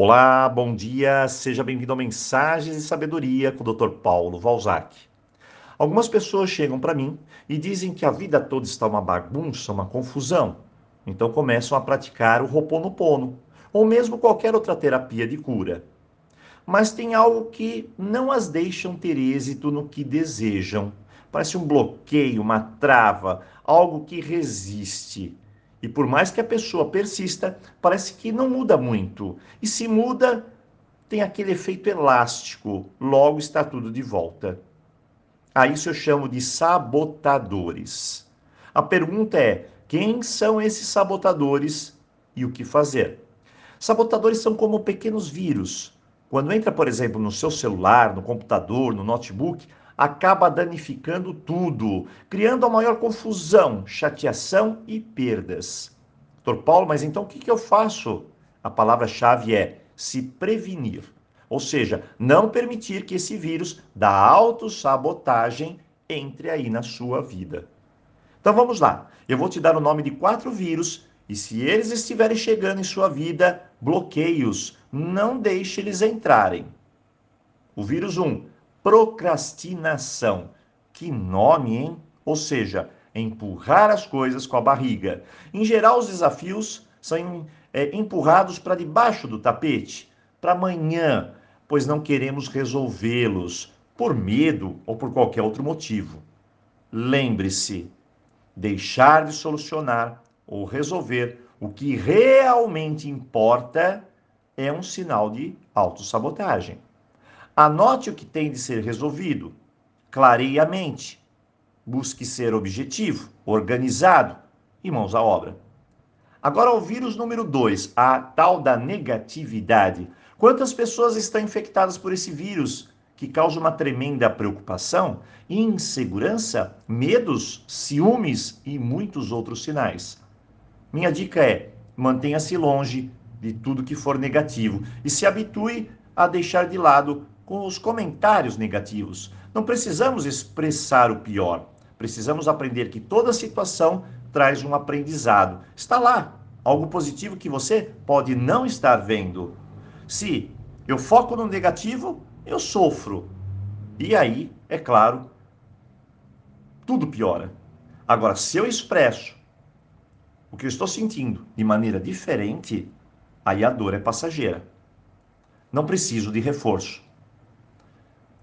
Olá, bom dia, seja bem-vindo a Mensagens de Sabedoria com o Dr. Paulo Valzac. Algumas pessoas chegam para mim e dizem que a vida toda está uma bagunça, uma confusão. Então começam a praticar o Ho'oponopono, ou mesmo qualquer outra terapia de cura. Mas tem algo que não as deixam ter êxito no que desejam. Parece um bloqueio, uma trava, algo que resiste. E por mais que a pessoa persista, parece que não muda muito. E se muda, tem aquele efeito elástico, logo está tudo de volta. A isso eu chamo de sabotadores. A pergunta é: quem são esses sabotadores e o que fazer? Sabotadores são como pequenos vírus. Quando entra, por exemplo, no seu celular, no computador, no notebook, acaba danificando tudo, criando a maior confusão, chateação e perdas. Doutor Paulo, mas então o que, que eu faço? A palavra-chave é se prevenir. Ou seja, não permitir que esse vírus da autossabotagem entre aí na sua vida. Então vamos lá. Eu vou te dar o nome de quatro vírus e se eles estiverem chegando em sua vida, bloqueios, não deixe eles entrarem. O vírus 1, um, procrastinação. Que nome, hein? Ou seja, empurrar as coisas com a barriga. Em geral, os desafios são é, empurrados para debaixo do tapete, para amanhã, pois não queremos resolvê-los por medo ou por qualquer outro motivo. Lembre-se, deixar de solucionar ou resolver o que realmente importa é um sinal de autossabotagem. Anote o que tem de ser resolvido. Clareie a mente. Busque ser objetivo, organizado e mãos à obra. Agora, o vírus número 2, a tal da negatividade. Quantas pessoas estão infectadas por esse vírus que causa uma tremenda preocupação, insegurança, medos, ciúmes e muitos outros sinais? Minha dica é: mantenha-se longe de tudo que for negativo e se habitue a deixar de lado com os comentários negativos. Não precisamos expressar o pior. Precisamos aprender que toda situação traz um aprendizado. Está lá, algo positivo que você pode não estar vendo. Se eu foco no negativo, eu sofro. E aí, é claro, tudo piora. Agora, se eu expresso o que eu estou sentindo de maneira diferente, aí a dor é passageira. Não preciso de reforço.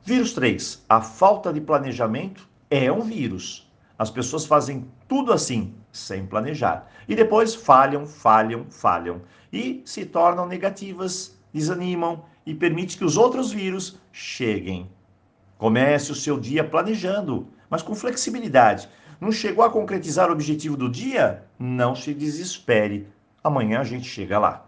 Vírus 3. A falta de planejamento é um vírus. As pessoas fazem tudo assim, sem planejar. E depois falham, falham, falham. E se tornam negativas, desanimam e permite que os outros vírus cheguem. Comece o seu dia planejando, mas com flexibilidade. Não chegou a concretizar o objetivo do dia? Não se desespere. Amanhã a gente chega lá.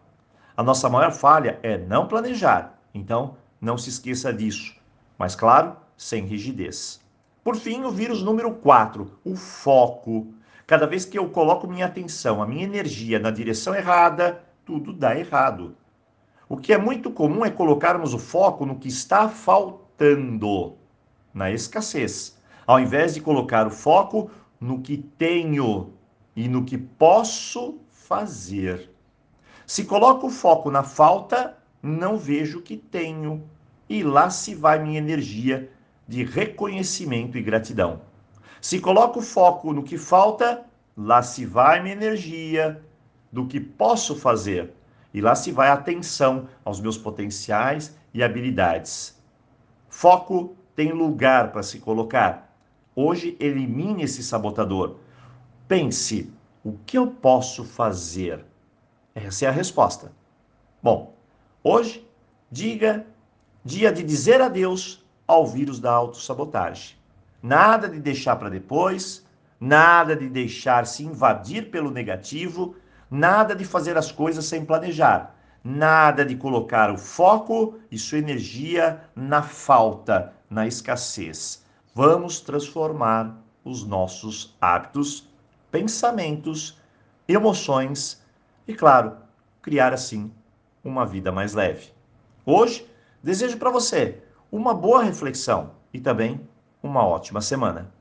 A nossa maior falha é não planejar. Então, não se esqueça disso mas claro, sem rigidez. Por fim, o vírus número 4, o foco. Cada vez que eu coloco minha atenção, a minha energia na direção errada, tudo dá errado. O que é muito comum é colocarmos o foco no que está faltando, na escassez, ao invés de colocar o foco no que tenho e no que posso fazer. Se coloco o foco na falta, não vejo o que tenho, e lá se vai minha energia de reconhecimento e gratidão. Se coloco o foco no que falta, lá se vai minha energia do que posso fazer e lá se vai atenção aos meus potenciais e habilidades. Foco tem lugar para se colocar. Hoje elimine esse sabotador. Pense, o que eu posso fazer? Essa é a resposta. Bom, hoje diga Dia de dizer adeus ao vírus da autossabotagem. Nada de deixar para depois, nada de deixar se invadir pelo negativo, nada de fazer as coisas sem planejar, nada de colocar o foco e sua energia na falta, na escassez. Vamos transformar os nossos hábitos, pensamentos, emoções e, claro, criar assim uma vida mais leve. Hoje, Desejo para você uma boa reflexão e também uma ótima semana.